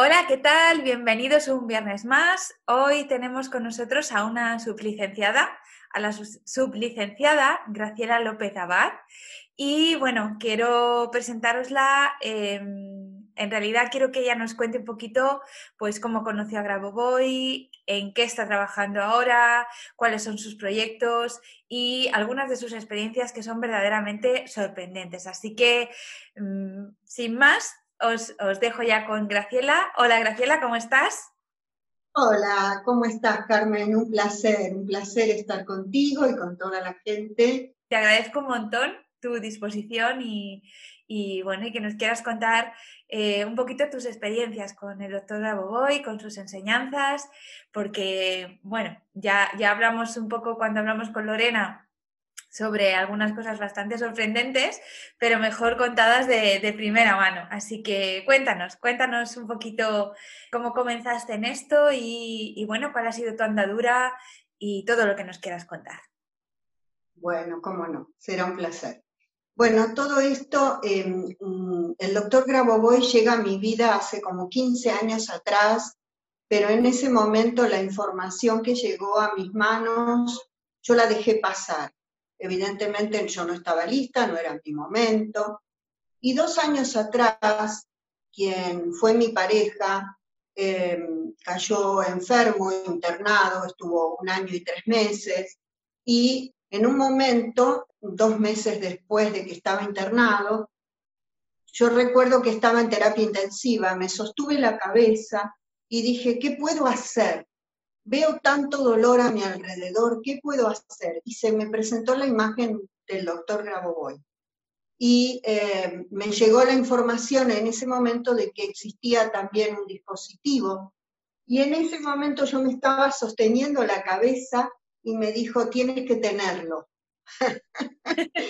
Hola, ¿qué tal? Bienvenidos un viernes más. Hoy tenemos con nosotros a una sublicenciada, a la sublicenciada Graciela López Abad. Y bueno, quiero presentarosla. Em, en realidad quiero que ella nos cuente un poquito, pues, cómo conoció a Grabovoi, en qué está trabajando ahora, cuáles son sus proyectos y algunas de sus experiencias que son verdaderamente sorprendentes. Así que, mm, sin más, os, dejo ya con Graciela. Hola Graciela, ¿cómo estás? Hola, ¿cómo estás Carmen? Un placer, un placer estar contigo y con toda la gente. Te agradezco un montón tu disposición y, bueno, y que nos quieras contar eh, un poquito tus experiencias con el doctor Boboy, con sus enseñanzas, porque bueno, ya, ya hablamos un poco cuando hablamos con Lorena sobre algunas cosas bastante sorprendentes, pero mejor contadas de, primera mano. Así que cuéntanos, cuéntanos un poquito cómo comenzaste en esto y, bueno, cuál ha sido tu andadura y todo lo que nos quieras contar. Bueno, cómo no, será un placer. Bueno, todo esto, em, mm, el doctor Grabovoi llega a mi vida hace como 15 años atrás, pero en ese momento la información que llegó a mis manos, yo la dejé pasar Evidentemente yo no estaba lista, no era mi momento. Y dos años atrás, quien fue mi pareja, em, cayó enfermo, internado, estuvo un año y tres meses. Y en un momento, dos meses después de que estaba internado, yo recuerdo que estaba en terapia intensiva, me sostuve la cabeza y dije, ¿qué puedo hacer? Veo tanto dolor a mi alrededor, ¿qué puedo hacer? Y se me presentó la imagen del doctor Grabovoi. Y eh, me llegó la información en ese momento de que existía también un dispositivo. Y en ese momento yo me estaba sosteniendo la cabeza y me dijo, tienes que tenerlo.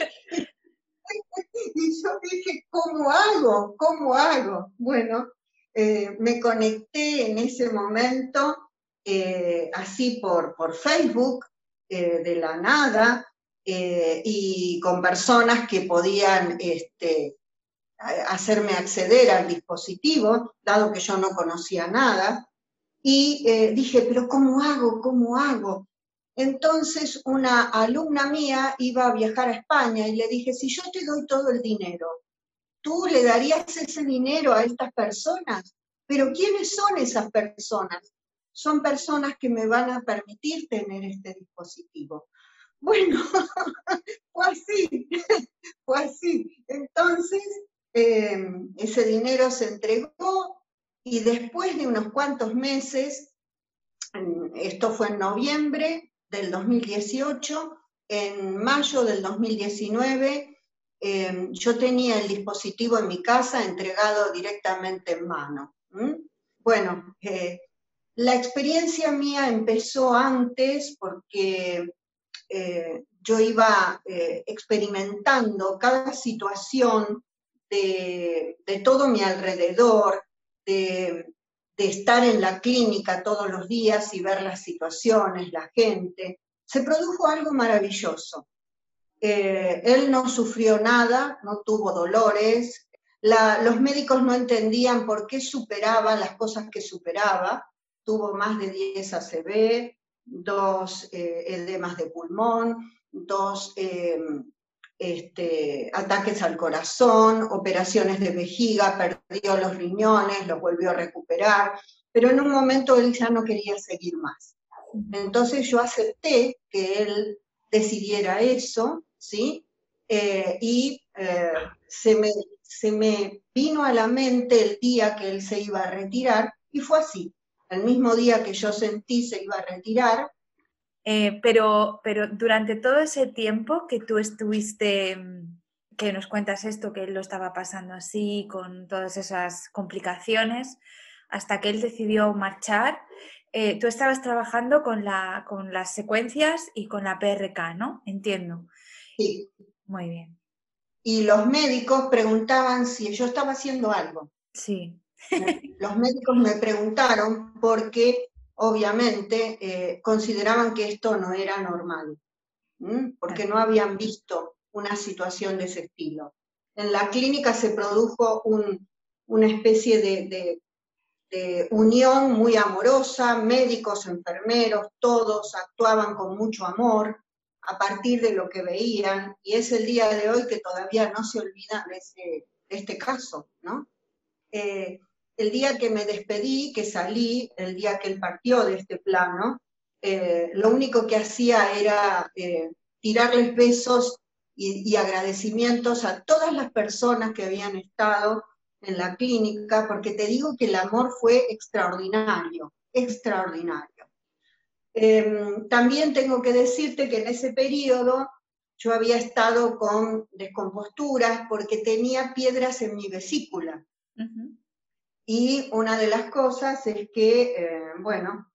y yo dije, ¿cómo hago? ¿Cómo hago? Bueno, eh, me conecté en ese momento eh, así por, por Facebook, eh, de la nada, eh, y con personas que podían este, hacerme acceder al dispositivo, dado que yo no conocía nada, y dije, pero ¿cómo hago? ¿Cómo hago? Entonces una alumna mía iba a viajar a España y le dije, si yo te doy todo el dinero, ¿tú le darías ese dinero a estas personas? Pero ¿quiénes son esas personas? Son personas que me van a permitir tener este dispositivo. Bueno, fue así, fue así. Entonces, em, ese dinero se entregó y después de unos cuantos meses, esto fue en noviembre del 2018, en mayo del 2019, em, yo tenía el dispositivo en mi casa entregado directamente en mano. Bueno, eh, la experiencia mía empezó antes porque eh, yo iba eh, experimentando cada situación de, todo mi alrededor, de, estar en la clínica todos los días y ver las situaciones, la gente. Se produjo algo maravilloso. Eh, él no sufrió nada, no tuvo dolores, los médicos no entendían por qué superaba las cosas que superaba, tuvo más de 10 ACV, dos eh, edemas de pulmón, dos em, este, ataques al corazón, operaciones de vejiga, perdió los riñones, los volvió a recuperar, pero en un momento él ya no quería seguir más. Entonces yo acepté que él decidiera eso, ¿sí? Eh, y eh, se, me, se me vino a la mente el día que él se iba a retirar y fue así. El mismo día que yo sentí se iba a retirar. Eh, pero, pero durante todo ese tiempo que tú estuviste, mm, que nos cuentas esto, que él lo estaba pasando así, con todas esas complicaciones, hasta que él decidió marchar, tú estabas trabajando con, la, con las secuencias y con la PRK, ¿no? Entiendo. Sí. Muy bien. Y los médicos preguntaban si yo estaba haciendo algo. Sí. Los médicos me preguntaron porque obviamente eh, consideraban que esto no era normal, porque no habían visto una situación de ese estilo. En la clínica se produjo una especie de, unión muy amorosa, médicos, enfermeros, todos actuaban con mucho amor, a partir de lo que veían, y es el día de hoy que todavía no se olvida de, este caso, ¿no? Eh, el día que me despedí, que salí, el día que él partió de este plano, eh, lo único que hacía era eh, tirarles besos y, agradecimientos a todas las personas que habían estado en la clínica, porque te digo que el amor fue extraordinario, extraordinario. Em, también tengo que decirte que en ese periodo yo había estado con descomposturas porque tenía piedras en mi vesícula. Y una de las cosas es que, eh, bueno,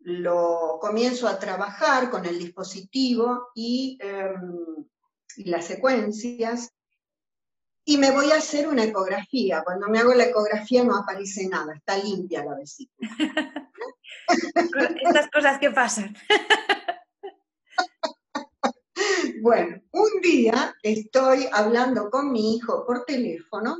lo comienzo a trabajar con el dispositivo y, em, y las secuencias y me voy a hacer una ecografía. Cuando me hago la ecografía no aparece nada, está limpia la vesícula. Estas cosas que pasan. Bueno, un día estoy hablando con mi hijo por teléfono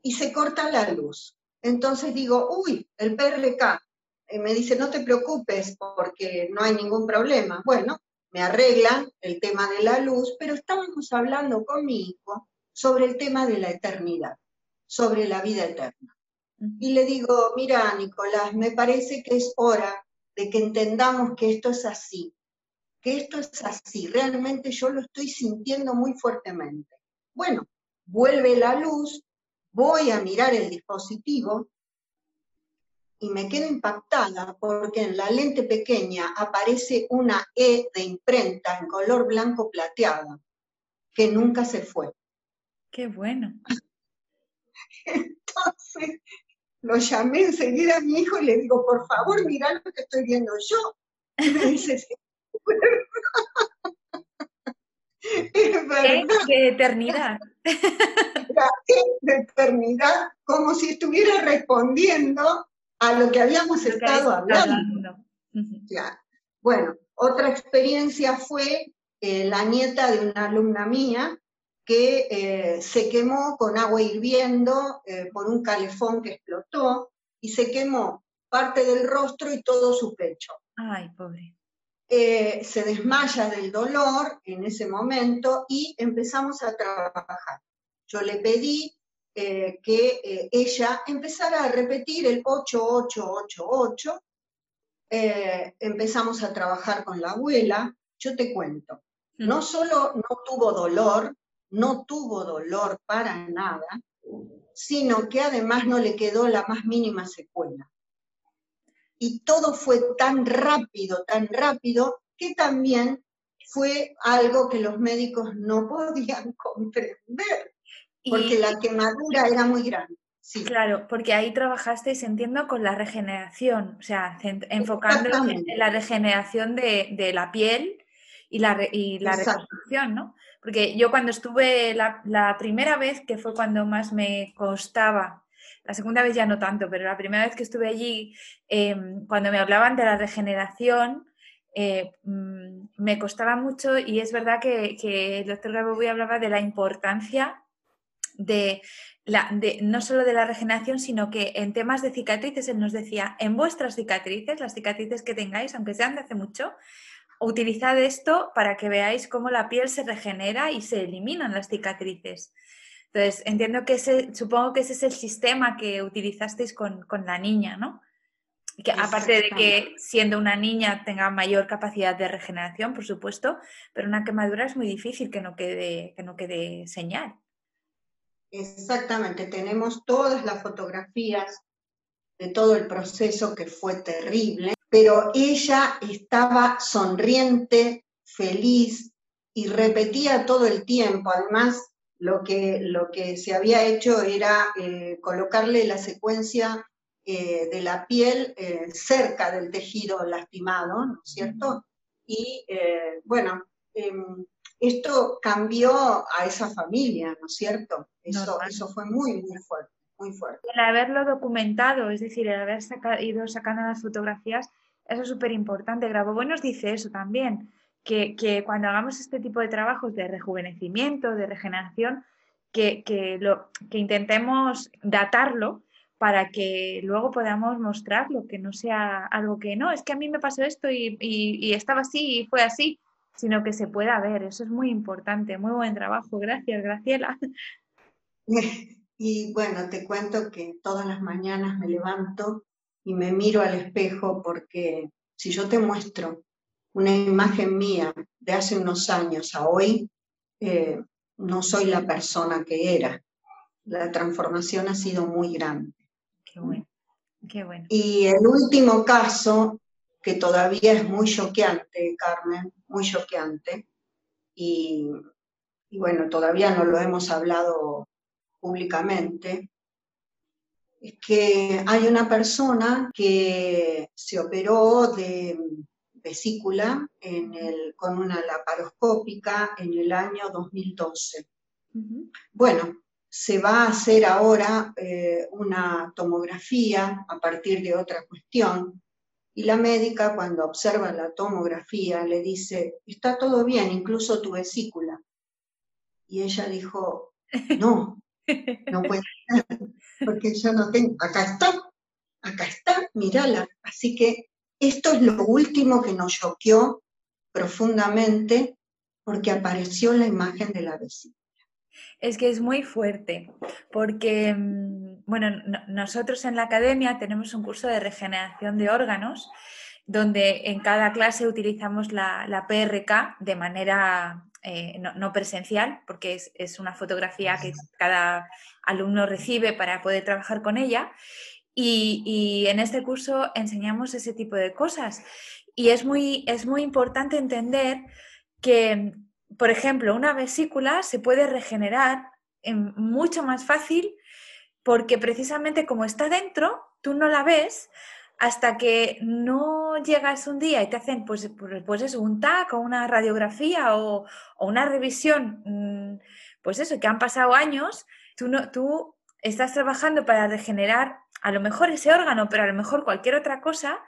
y se corta la luz. Entonces digo, uy, el PRK. Y me dice, no te preocupes porque no hay ningún problema. Bueno, me arreglan el tema de la luz, pero estábamos hablando con mi hijo sobre el tema de la eternidad, sobre la vida eterna. Y le digo, mira, Nicolás, me parece que es hora de que entendamos que esto es así, que esto es así, realmente yo lo estoy sintiendo muy fuertemente. Bueno, vuelve la luz, voy a mirar el dispositivo y me quedo impactada porque en la lente pequeña aparece una E de imprenta en color blanco plateada que nunca se fue. Qué bueno. Entonces lo llamé enseguida a mi hijo y le digo, por favor, mira lo que estoy viendo yo. Y me dice, sí, es verdad. de eternidad. De eternidad, como si estuviera respondiendo a lo que habíamos estado hablando. Bueno, otra experiencia fue eh, la nieta de una alumna mía que eh, se quemó con agua hirviendo eh, por un calefón que explotó y se quemó parte del rostro y todo su pecho. Ay, pobre. Eh, se desmaya del dolor en ese momento y empezamos a trabajar. Yo le pedí que ella empezara a repetir el 8888. empezamos a trabajar con la abuela. Yo te cuento, no solo no tuvo dolor, no tuvo dolor para nada, sino que además no le quedó la más mínima secuela. Y todo fue tan rápido, tan rápido, que también fue algo que los médicos no podían comprender, porque la quemadura era muy grande. Sí. Claro, porque ahí trabajasteis, entiendo, con la regeneración, o sea, enfocando en la regeneración de, la piel y la, y la reconstrucción, ¿no? Porque yo cuando estuve la, primera vez, que fue cuando más me costaba, la segunda vez ya no tanto, pero la primera vez que estuve allí, em, cuando me hablaban de la regeneración, eh, mm, me costaba mucho y es verdad que, el doctor Gabobuy hablaba de la importancia de, de, no solo de la regeneración, sino que en temas de cicatrices, él nos decía, en vuestras cicatrices, las cicatrices que tengáis, aunque sean de hace mucho, utilizad esto para que veáis cómo la piel se regenera y se eliminan las cicatrices. Entonces, entiendo que ese, supongo que ese es el sistema que utilizasteis con, la niña, ¿no? Que aparte de que siendo una niña tenga mayor capacidad de regeneración, por supuesto, pero una quemadura es muy difícil que no quede, que no quede señal. Exactamente, tenemos todas las fotografías de todo el proceso que fue terrible, pero ella estaba sonriente, feliz y repetía todo el tiempo. Además, lo que, lo que se había hecho era eh, colocarle la secuencia eh, de la piel eh, cerca del tejido lastimado, ¿no es cierto? Y bueno, em, esto cambió a esa familia, ¿no es cierto? Eso, eso fue muy, muy fuerte, muy fuerte. El haberlo documentado, es decir, el haber ido sacando las fotografías, eso es súper importante. Grabovoi nos dice eso también, que, cuando hagamos este tipo de trabajos de rejuvenecimiento, de regeneración, que, que, lo, que intentemos datarlo para que luego podamos mostrarlo, que no sea algo que no, es que a mí me pasó esto y, y, estaba así y fue así, sino que se pueda ver. Eso es muy importante. Muy buen trabajo. Gracias, Graciela. Y bueno, te cuento que todas las mañanas me levanto y me miro al espejo porque si yo te muestro una imagen mía de hace unos años a hoy, eh, no soy la persona que era. La transformación ha sido muy grande. Qué bueno, qué bueno. Y el último caso, que todavía es muy choqueante, Carmen, muy choqueante, y, y bueno, todavía no lo hemos hablado públicamente, es que hay una persona que se operó de vesícula en el, con una laparoscópica en el año 2012. Bueno, se va a hacer ahora eh, una tomografía a partir de otra cuestión y la médica cuando observa la tomografía le dice, está todo bien, incluso tu vesícula. Y ella dijo, no, no puede ser, porque yo no tengo, acá está, acá está, mírala. Así que esto es lo último que nos choqueó profundamente porque apareció la imagen de la vesícula. Es que es muy fuerte, porque, mm, bueno, nosotros en la academia tenemos un curso de regeneración de órganos, donde en cada clase utilizamos la, PRK de manera eh, no, presencial, porque es, es, una fotografía que cada alumno recibe para poder trabajar con ella. Y, en este curso enseñamos ese tipo de cosas. Y es muy, es muy importante entender que, por ejemplo, una vesícula se puede regenerar mucho más fácil porque precisamente como está dentro, tú no la ves hasta que no llegas un día y te hacen pues, pues, pues eso, un TAC o una radiografía o, o, una revisión, mm, pues eso, que han pasado años, tú, no, tú estás trabajando para regenerar a lo mejor ese órgano, pero a lo mejor cualquier otra cosa,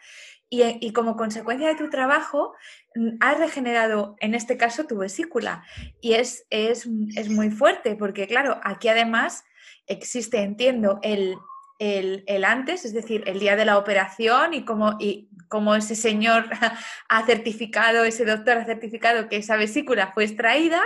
y, como consecuencia de tu trabajo mm, has regenerado, en este caso, tu vesícula. Y es, es, muy fuerte, porque claro, aquí además existe, entiendo, el, el, antes, es decir, el día de la operación y como, y como ese señor ha certificado, ese doctor ha certificado que esa vesícula fue extraída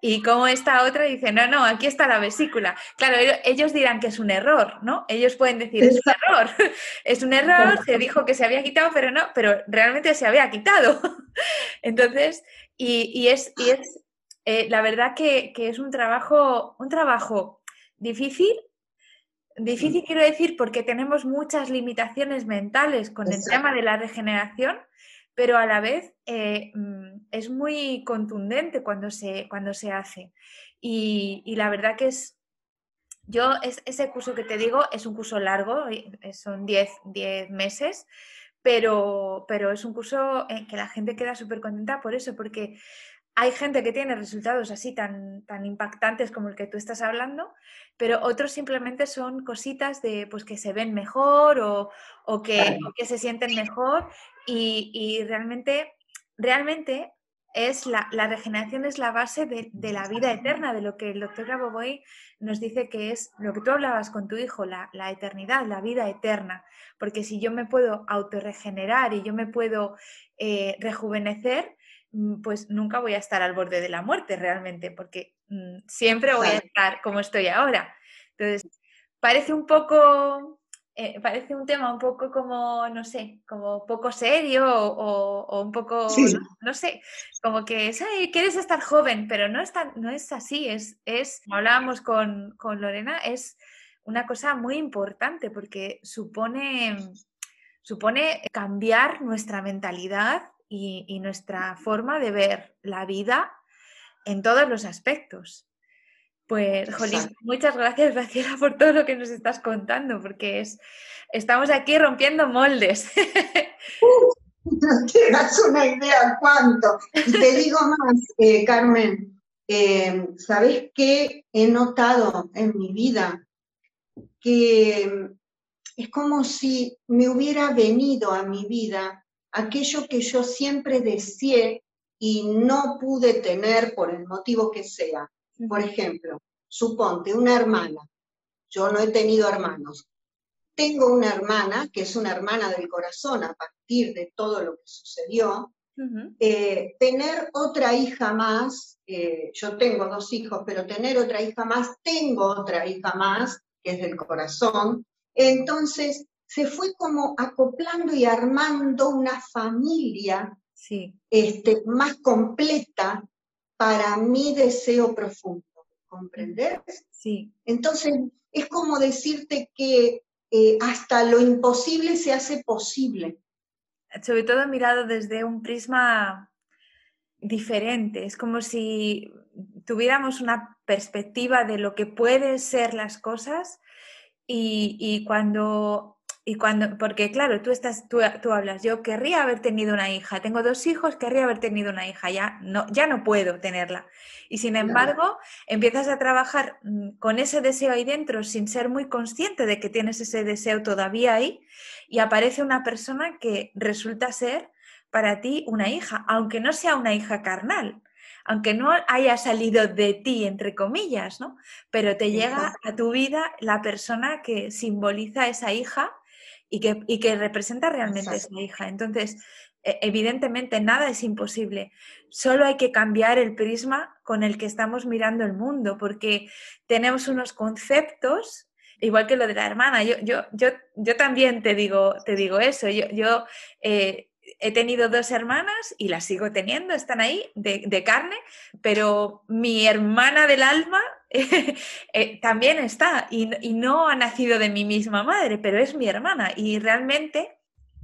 y como esta otra dice, no, no, aquí está la vesícula. Claro, ellos dirán que es un error, ¿no? Ellos pueden decir, es un error, es un error, se dijo que se había quitado, pero no, pero realmente se había quitado. Entonces, y, es, y es eh, la verdad que, es un trabajo, un trabajo difícil, difícil quiero decir porque tenemos muchas limitaciones mentales con el tema de la regeneración, pero a la vez eh, mm, es muy contundente cuando se, cuando se hace. Y, la verdad que es, yo, es, ese curso que te digo es un curso largo, eh, son 10 meses, pero, pero es un curso en que la gente queda súper contenta por eso, porque hay gente que tiene resultados así tan, tan impactantes como el que tú estás hablando, pero otros simplemente son cositas de pues que se ven mejor o, que, que, se sienten mejor y, realmente, realmente es la, regeneración es la base de, la vida eterna, de lo que el doctor Grabovoi nos dice que es lo que tú hablabas con tu hijo, la, eternidad, la vida eterna. Porque si yo me puedo autorregenerar y yo me puedo eh, rejuvenecer, Mm, pues nunca voy a estar al borde de la muerte realmente, porque mm, siempre voy a estar como estoy ahora. Entonces, parece un poco parece un tema un poco como, no sé, como poco serio o, un poco, no, sé, como que es, quieres estar joven, pero no es, no es así, es, es, como hablábamos con, con Lorena, es una cosa muy importante porque supone, supone cambiar nuestra mentalidad y, nuestra forma de ver la vida en todos los aspectos. Pues, Jolín, muchas gracias, Graciela, por todo lo que nos estás contando, porque es, estamos aquí rompiendo moldes. no te das una idea cuánto. Y te digo más, eh, Carmen, eh, ¿sabes qué he notado en mi vida? Que es como si me hubiera venido a mi vida aquello que yo siempre deseé y no pude tener por el motivo que sea. Por ejemplo, suponte una hermana. Yo no he tenido hermanos. Tengo una hermana, que es una hermana del corazón a partir de todo lo que sucedió. Eh, tener otra hija más, eh, yo tengo dos hijos, pero tener otra hija más, tengo otra hija más, que es del corazón. Entonces, se fue como acoplando y armando una familia este, más completa para mi deseo profundo. ¿Comprender? Sí. Entonces, es como decirte que eh, hasta lo imposible se hace posible. Sobre todo mirado desde un prisma diferente. Es como si tuviéramos una perspectiva de lo que pueden ser las cosas y, y cuando y cuando, porque claro, tú estás, tú, tú, hablas, yo querría haber tenido una hija, tengo dos hijos, querría haber tenido una hija, ya no, ya no puedo tenerla. Y sin embargo, empiezas a trabajar mm, con ese deseo ahí dentro sin ser muy consciente de que tienes ese deseo todavía ahí y aparece una persona que resulta ser para ti una hija, aunque no sea una hija carnal, aunque no haya salido de ti, entre comillas, ¿no? Pero te llega a tu vida la persona que simboliza esa hija y que, y que representa realmente a esa hija. Entonces, e, evidentemente nada es imposible, solo hay que cambiar el prisma con el que estamos mirando el mundo, porque tenemos unos conceptos, igual que lo de la hermana, yo, yo, yo, yo también te digo, te digo eso, yo, yo eh, he tenido dos hermanas y las sigo teniendo, están ahí de, carne, pero mi hermana del alma eh, también está y, no ha nacido de mi misma madre, pero es mi hermana y realmente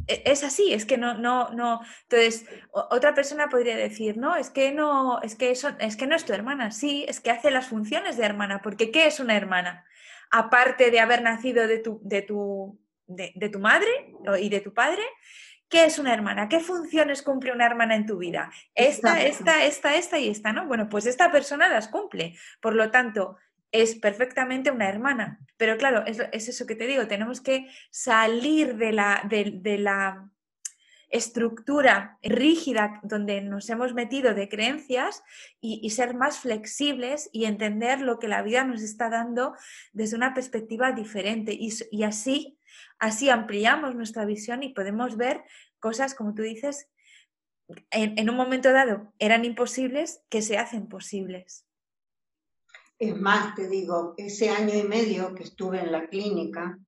e, es así, es que no, no, no. Entonces, otra persona podría decir, no, es que no, es que eso, es que no es tu hermana, sí, es que hace las funciones de hermana, porque ¿qué es una hermana? Aparte de haber nacido de tu, de tu, de tu madre y de tu padre, ¿Qué es una hermana? ¿Qué funciones cumple una hermana en tu vida? Esta, esta, esta, esta y esta, ¿no? Bueno, pues esta persona las cumple. Por lo tanto, es perfectamente una hermana. Pero claro, es, eso que te digo, tenemos que salir de la, de, la estructura rígida donde nos hemos metido de creencias y, ser más flexibles y entender lo que la vida nos está dando desde una perspectiva diferente. Y, y así Así ampliamos nuestra visión y podemos ver cosas, como tú dices, en, un momento dado eran imposibles, que se hacen posibles. Es más, te digo, ese año y medio que estuve en la clínica,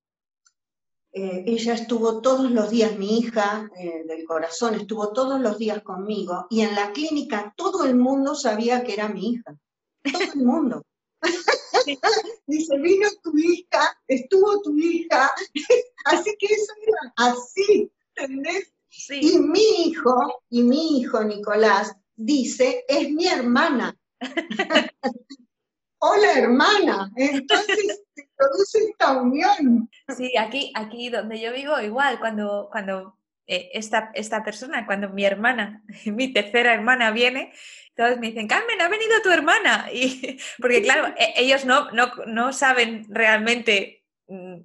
eh, ella estuvo todos los días, mi hija eh, del corazón, estuvo todos los días conmigo y en la clínica todo el mundo sabía que era mi hija. Todo el mundo. Dice, vino tu hija, estuvo tu hija, así que eso era así, ¿entendés? Y mi hijo, y mi hijo Nicolás, dice, es mi hermana. Hola hermana, entonces se produce esta unión. Sí, aquí, aquí donde yo vivo, igual, cuando, cuando eh, esta, esta persona, cuando mi hermana, mi tercera hermana viene, todos me dicen, Carmen, ha venido tu hermana. Y, porque claro, e, ellos no, no, no saben realmente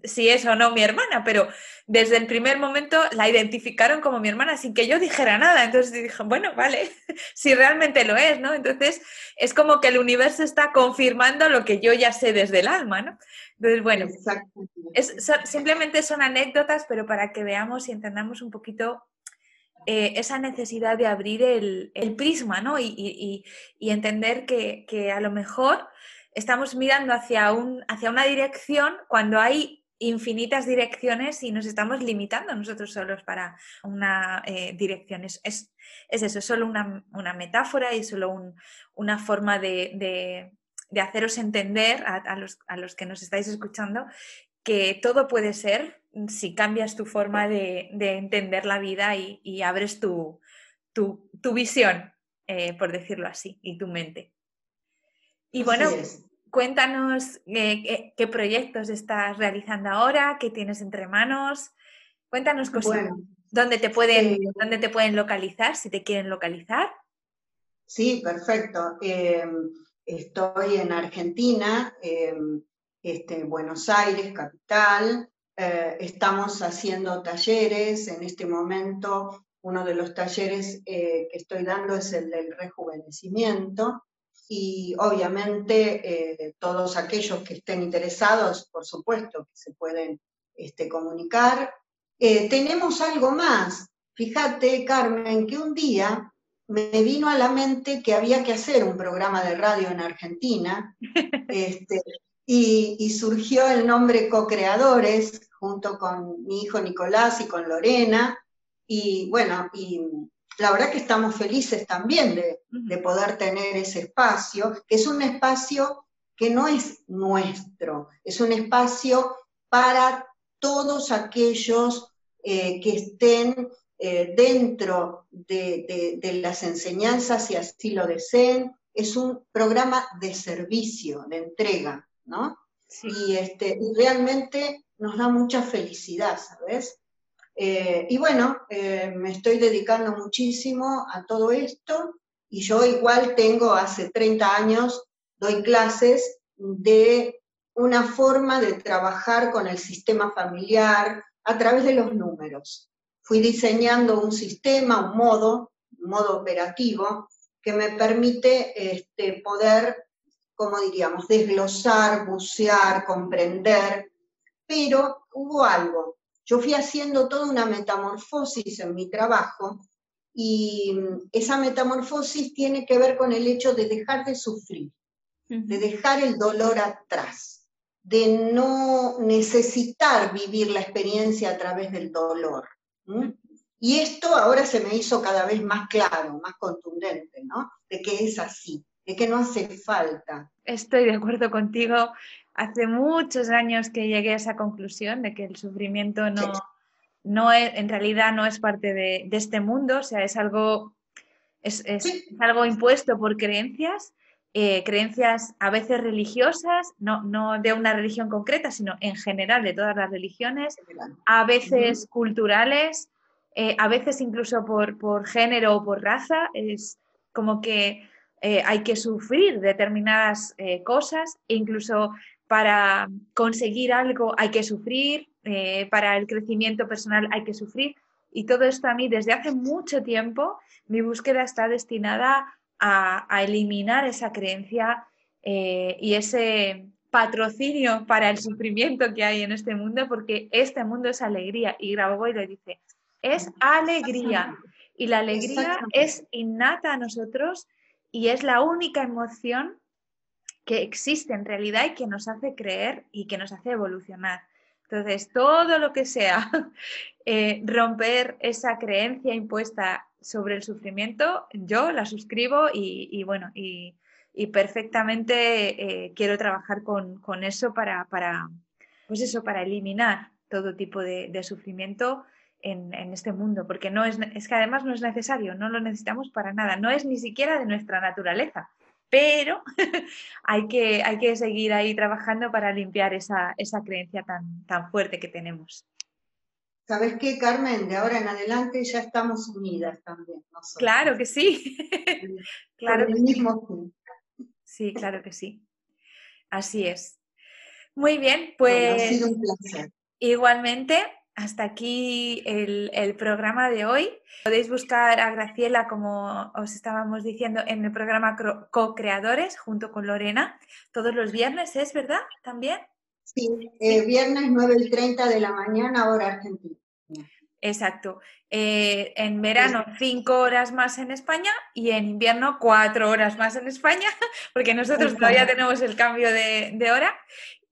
si es o no mi hermana, pero desde el primer momento la identificaron como mi hermana sin que yo dijera nada. Entonces dije, bueno, vale, si realmente lo es, ¿no? Entonces es como que el universo está confirmando lo que yo ya sé desde el alma, ¿no? Entonces, bueno, es, simplemente son anécdotas, pero para que veamos y entendamos un poquito eh, esa necesidad de abrir el, prisma ¿no? y, entender que, a lo mejor estamos mirando hacia, un, hacia una dirección cuando hay infinitas direcciones y nos estamos limitando nosotros solos para una eh, dirección. Es, es, eso, es solo una, metáfora y solo una forma de, haceros entender a, los, que nos estáis escuchando que todo puede ser si cambias tu forma de, entender la vida y, abres tu, visión, eh, por decirlo así, y tu mente. Y bueno, cuéntanos eh, qué, proyectos estás realizando ahora, qué tienes entre manos. Cuéntanos cosas. ¿Dónde, te pueden, ¿Dónde te pueden localizar si te quieren localizar? Sí, perfecto. Em, estoy en Argentina, en este, Buenos Aires, capital. Eh, estamos haciendo talleres. En este momento, uno de los talleres eh, que estoy dando es el del rejuvenecimiento y obviamente eh, todos aquellos que estén interesados, por supuesto, que se pueden este, comunicar. Eh, tenemos algo más. Fíjate, Carmen, que un día me vino a la mente que había que hacer un programa de radio en Argentina este, y, y, surgió el nombre Co-Creadores junto con mi hijo Nicolás y con Lorena. Y bueno, y la verdad que estamos felices también de, poder tener ese espacio, que es un espacio que no es nuestro, es un espacio para todos aquellos eh, que estén eh, dentro de, las enseñanzas, si así lo deseen. Es un programa de servicio, de entrega, ¿no? Y, este, y realmente nos da mucha felicidad, ¿sabes? Eh, y bueno, eh, me estoy dedicando muchísimo a todo esto y yo igual tengo hace 30 años, doy clases de una forma de trabajar con el sistema familiar a través de los números. Fui diseñando un sistema, un modo, un modo operativo que me permite este, poder, como diríamos, desglosar, bucear, comprender, pero hubo algo yo fui haciendo toda una metamorfosis en mi trabajo y esa metamorfosis tiene que ver con el hecho de dejar de sufrir, de dejar el dolor atrás, de no necesitar vivir la experiencia a través del dolor. Y esto ahora se me hizo cada vez más claro, más contundente, ¿no? De que es así, de que no hace falta. Estoy de acuerdo contigo hace muchos años que llegué a esa conclusión de que el sufrimiento no, no es, en realidad no es parte de, este mundo, o sea, es algo, es, algo impuesto por creencias, eh, creencias a veces religiosas, no, no, de una religión concreta, sino en general de todas las religiones, a veces culturales, eh, a veces incluso por, por género o por raza, es como que eh, hay que sufrir determinadas cosas, e incluso para conseguir algo hay que sufrir, eh, para el crecimiento personal hay que sufrir. Y todo esto a mí desde hace mucho tiempo, mi búsqueda está destinada a, eliminar esa creencia eh, y ese patrocinio para el sufrimiento que hay en este mundo, porque este mundo es alegría. Y Grabovoi lo dice, es alegría. Y la alegría es innata a nosotros y es la única emoción que existe en realidad y que nos hace creer y que nos hace evolucionar. Entonces, todo lo que sea eh, romper esa creencia impuesta sobre el sufrimiento, yo la suscribo y, bueno, y, perfectamente eh, quiero trabajar con, eso para, para, pues eso, para eliminar todo tipo de, sufrimiento en, en, este mundo, porque no es, es que además no es necesario, no lo necesitamos para nada, no es ni siquiera de nuestra naturaleza pero hay, que, hay que seguir ahí trabajando para limpiar esa, creencia tan, tan fuerte que tenemos. ¿Sabes qué, Carmen? De ahora en adelante ya estamos unidas también. Claro que sí. claro que mismo sí. claro que sí. Así es. Muy bien, pues. ha sido un placer. Igualmente, hasta aquí el, programa de hoy. Podéis buscar a Graciela, como os estábamos diciendo, en el programa Co-Creadores junto con Lorena. Todos los viernes, ¿es verdad? ¿También? Sí, eh, viernes 9 y 30 de la mañana, hora argentina. Exacto. Eh, en verano cinco horas más en España y en invierno cuatro horas más en España, porque nosotros todavía tenemos el cambio de, de hora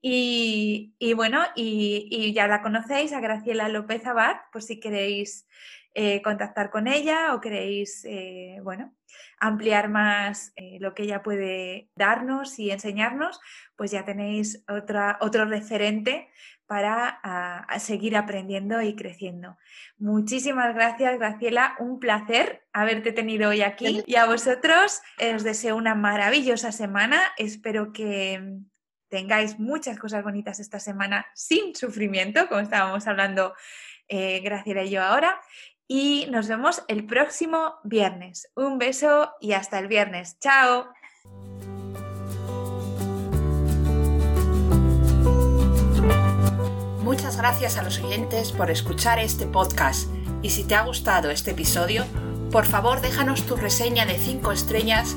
Y, bueno, y, ya la conocéis, a Graciela López Abad, por si queréis eh, contactar con ella o queréis, eh, bueno, ampliar más eh, lo que ella puede darnos y enseñarnos, pues ya tenéis otra, otro referente para seguir aprendiendo y creciendo. Muchísimas gracias, Graciela. Un placer haberte tenido hoy aquí. Y a vosotros os deseo una maravillosa semana. Espero que tengáis muchas cosas bonitas esta semana sin sufrimiento, como estábamos hablando eh, Graciela y yo ahora. Y nos vemos el próximo viernes. Un beso y hasta el viernes. Chao. Muchas gracias a los oyentes por escuchar este podcast y si te ha gustado este episodio, por favor déjanos tu reseña de 5 estrellas